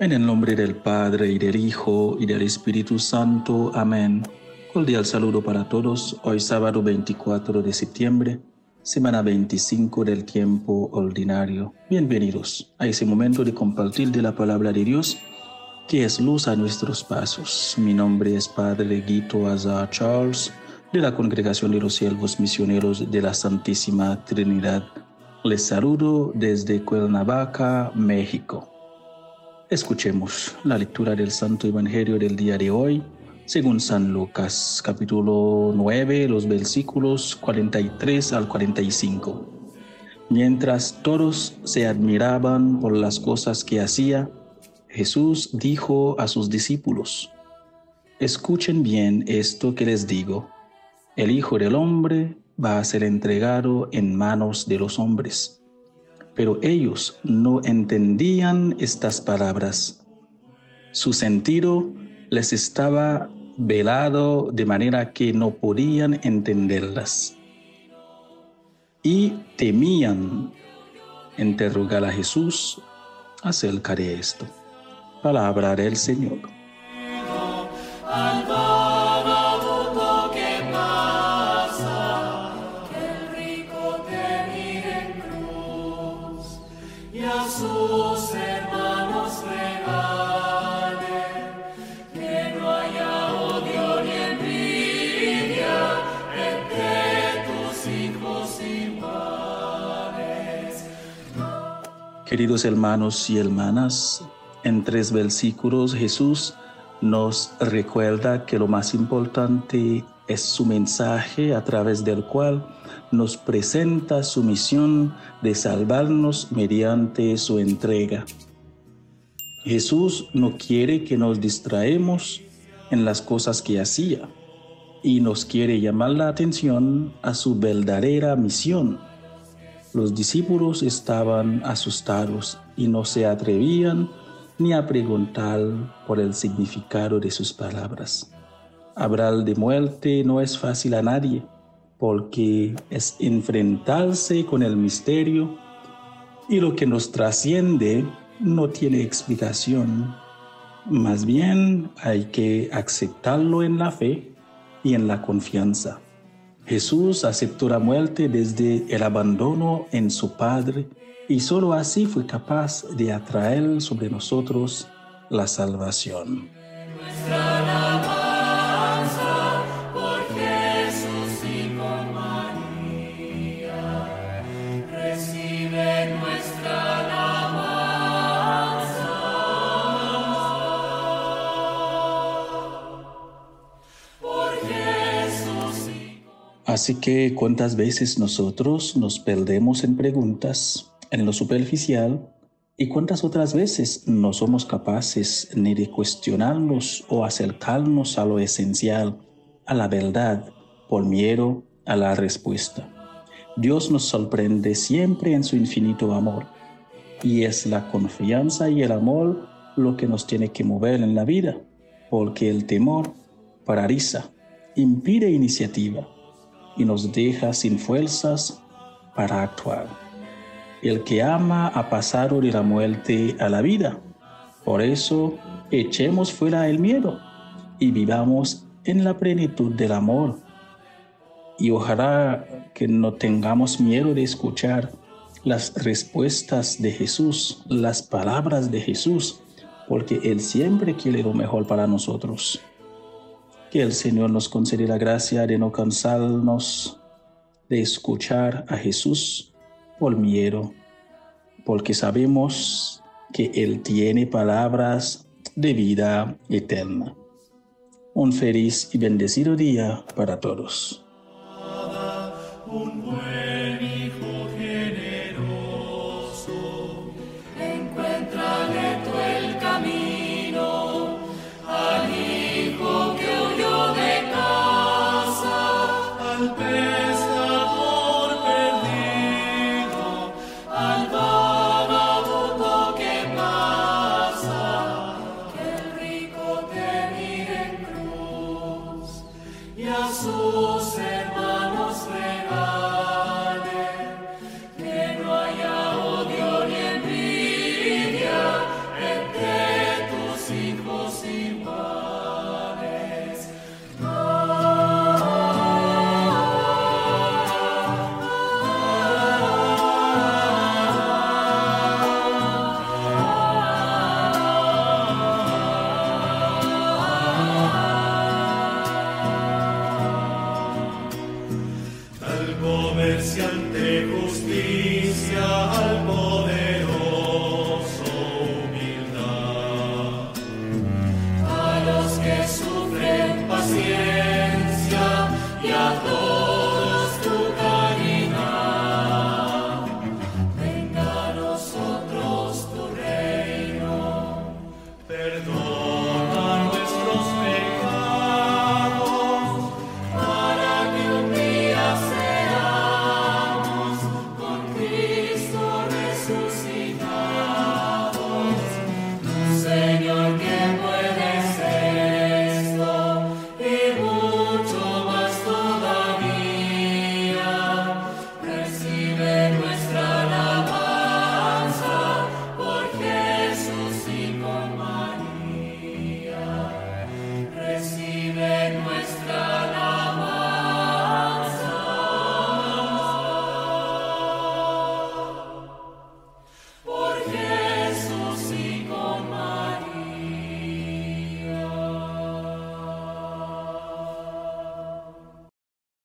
En el nombre del Padre y del Hijo y del Espíritu Santo. Amén. Cordial saludo para todos. Hoy sábado 24 de septiembre, semana 25 del tiempo ordinario. Bienvenidos a ese momento de compartir de la palabra de Dios que es luz a nuestros pasos. Mi nombre es Padre Guito Azar Charles de la Congregación de los Siervos Misioneros de la Santísima Trinidad. Les saludo desde Cuernavaca, México. Escuchemos la lectura del Santo Evangelio del día de hoy, según San Lucas, capítulo 9, los versículos 43 al 45. Mientras todos se admiraban por las cosas que hacía, Jesús dijo a sus discípulos, Escuchen bien esto que les digo. El Hijo del Hombre va a ser entregado en manos de los hombres. Pero ellos no entendían estas palabras. Su sentido les estaba velado de manera que no podían entenderlas. Y temían interrogar a Jesús acerca de esto palabra del Señor. Queridos hermanos y hermanas, en tres versículos Jesús nos recuerda que lo más importante es su mensaje a través del cual nos presenta su misión de salvarnos mediante su entrega. Jesús no quiere que nos distraemos en las cosas que hacía y nos quiere llamar la atención a su verdadera misión. Los discípulos estaban asustados y no se atrevían ni a preguntar por el significado de sus palabras. Hablar de muerte no es fácil a nadie, porque es enfrentarse con el misterio y lo que nos trasciende no tiene explicación. Más bien hay que aceptarlo en la fe y en la confianza. Jesús aceptó la muerte desde el abandono en su Padre y sólo así fue capaz de atraer sobre nosotros la salvación. Así que cuántas veces nosotros nos perdemos en preguntas en lo superficial y cuántas otras veces no somos capaces ni de cuestionarnos o acercarnos a lo esencial, a la verdad, por miedo a la respuesta. Dios nos sorprende siempre en su infinito amor y es la confianza y el amor lo que nos tiene que mover en la vida, porque el temor paraliza, impide iniciativa y nos deja sin fuerzas para actuar. El que ama ha pasado de la muerte a la vida. Por eso, echemos fuera el miedo y vivamos en la plenitud del amor. Y ojalá que no tengamos miedo de escuchar las respuestas de Jesús, las palabras de Jesús, porque Él siempre quiere lo mejor para nosotros. Que el Señor nos concede la gracia de no cansarnos de escuchar a Jesús por miedo, porque sabemos que Él tiene palabras de vida eterna. Un feliz y bendecido día para todos. y a todos tu caridad. Venga a nosotros tu reino, perdón.